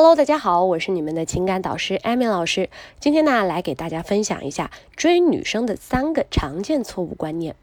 Hello，大家好，我是你们的情感导师艾米老师。今天呢，来给大家分享一下追女生的三个常见错误观念。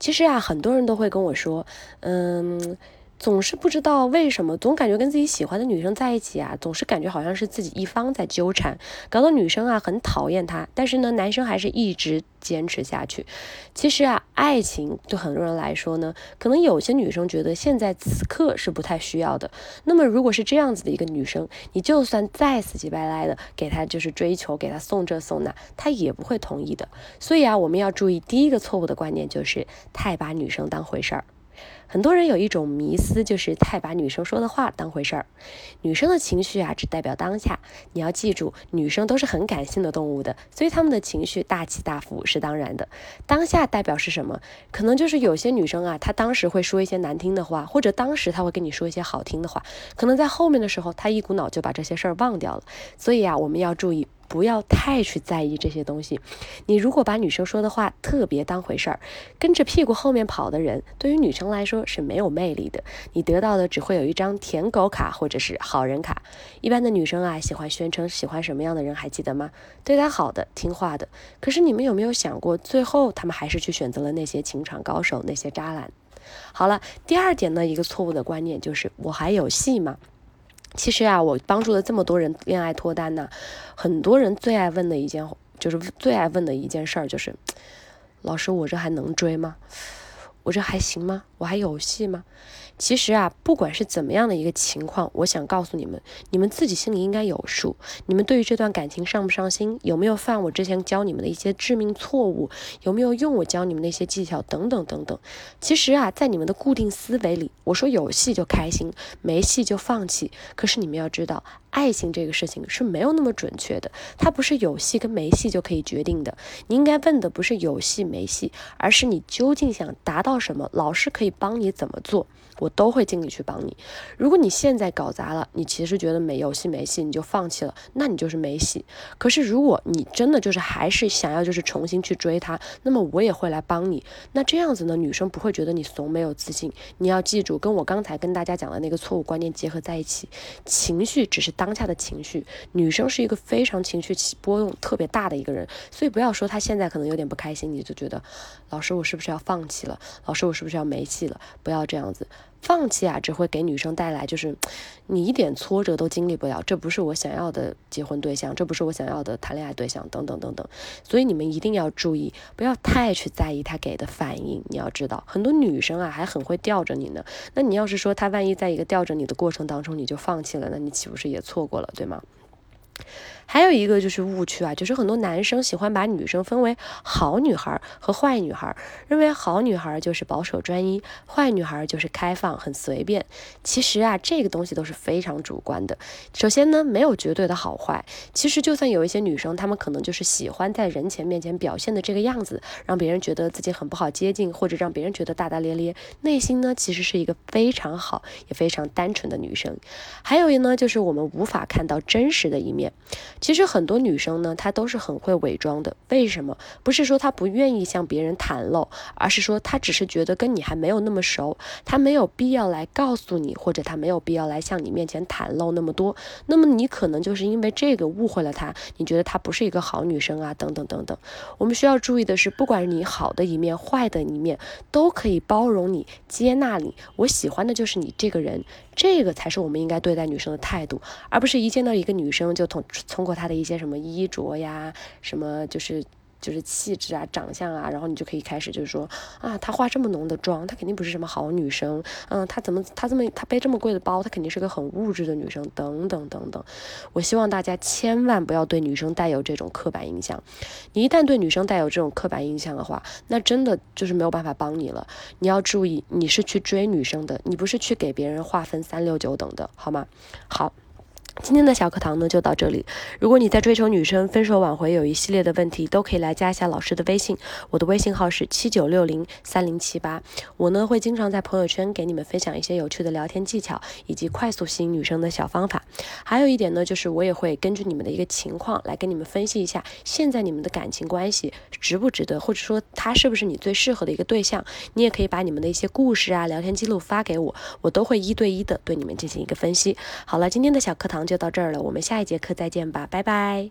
其实啊，很多人都会跟我说，嗯。总是不知道为什么，总感觉跟自己喜欢的女生在一起啊，总是感觉好像是自己一方在纠缠，搞得女生啊很讨厌他。但是呢，男生还是一直坚持下去。其实啊，爱情对很多人来说呢，可能有些女生觉得现在此刻是不太需要的。那么如果是这样子的一个女生，你就算再死乞白赖的给她就是追求，给她送这送那，她也不会同意的。所以啊，我们要注意第一个错误的观念就是太把女生当回事儿。很多人有一种迷思，就是太把女生说的话当回事儿。女生的情绪啊，只代表当下。你要记住，女生都是很感性的动物的，所以她们的情绪大起大伏是当然的。当下代表是什么？可能就是有些女生啊，她当时会说一些难听的话，或者当时她会跟你说一些好听的话，可能在后面的时候，她一股脑就把这些事儿忘掉了。所以啊，我们要注意。不要太去在意这些东西。你如果把女生说的话特别当回事儿，跟着屁股后面跑的人，对于女生来说是没有魅力的。你得到的只会有一张舔狗卡或者是好人卡。一般的女生啊，喜欢宣称喜欢什么样的人，还记得吗？对她好的、听话的。可是你们有没有想过，最后他们还是去选择了那些情场高手、那些渣男？好了，第二点呢，一个错误的观念就是我还有戏吗？其实啊，我帮助了这么多人恋爱脱单呢，很多人最爱问的一件，就是最爱问的一件事儿，就是，老师，我这还能追吗？我这还行吗？我还有戏吗？其实啊，不管是怎么样的一个情况，我想告诉你们，你们自己心里应该有数。你们对于这段感情上不上心，有没有犯我之前教你们的一些致命错误，有没有用我教你们那些技巧等等等等。其实啊，在你们的固定思维里，我说有戏就开心，没戏就放弃。可是你们要知道，爱情这个事情是没有那么准确的，它不是有戏跟没戏就可以决定的。你应该问的不是有戏没戏，而是你究竟想达到什么，老师可以帮你怎么做。我都会尽力去帮你。如果你现在搞砸了，你其实觉得没有戏没戏，你就放弃了，那你就是没戏。可是如果你真的就是还是想要就是重新去追他，那么我也会来帮你。那这样子呢，女生不会觉得你怂没有自信。你要记住，跟我刚才跟大家讲的那个错误观念结合在一起，情绪只是当下的情绪。女生是一个非常情绪起波动特别大的一个人，所以不要说她现在可能有点不开心，你就觉得老师我是不是要放弃了？老师我是不是要没戏了？不要这样子。放弃啊，只会给女生带来就是 你一点挫折都经历不了，这不是我想要的结婚对象，这不是我想要的谈恋爱对象，等等等等。所以你们一定要注意，不要太去在意他给的反应。你要知道，很多女生啊还很会吊着你呢。那你要是说他万一在一个吊着你的过程当中你就放弃了，那你岂不是也错过了，对吗？还有一个就是误区啊，就是很多男生喜欢把女生分为好女孩和坏女孩，认为好女孩就是保守专一，坏女孩就是开放很随便。其实啊，这个东西都是非常主观的。首先呢，没有绝对的好坏。其实就算有一些女生，她们可能就是喜欢在人前面前表现的这个样子，让别人觉得自己很不好接近，或者让别人觉得大大咧咧，内心呢其实是一个非常好也非常单纯的女生。还有一呢，就是我们无法看到真实的一面。其实很多女生呢，她都是很会伪装的。为什么？不是说她不愿意向别人袒露，而是说她只是觉得跟你还没有那么熟，她没有必要来告诉你，或者她没有必要来向你面前袒露那么多。那么你可能就是因为这个误会了她，你觉得她不是一个好女生啊，等等等等。我们需要注意的是，不管你好的一面、坏的一面，都可以包容你、接纳你。我喜欢的就是你这个人。这个才是我们应该对待女生的态度，而不是一见到一个女生就通通过她的一些什么衣着呀，什么就是。就是气质啊，长相啊，然后你就可以开始就是说啊，她化这么浓的妆，她肯定不是什么好女生。嗯，她怎么她这么她背这么贵的包，她肯定是个很物质的女生。等等等等，我希望大家千万不要对女生带有这种刻板印象。你一旦对女生带有这种刻板印象的话，那真的就是没有办法帮你了。你要注意，你是去追女生的，你不是去给别人划分三六九等的，好吗？好。今天的小课堂呢就到这里。如果你在追求女生、分手挽回有一系列的问题，都可以来加一下老师的微信。我的微信号是七九六零三零七八。我呢会经常在朋友圈给你们分享一些有趣的聊天技巧，以及快速吸引女生的小方法。还有一点呢，就是我也会根据你们的一个情况来跟你们分析一下，现在你们的感情关系值不值得，或者说他是不是你最适合的一个对象。你也可以把你们的一些故事啊、聊天记录发给我，我都会一对一的对你们进行一个分析。好了，今天的小课堂。就到这儿了，我们下一节课再见吧，拜拜。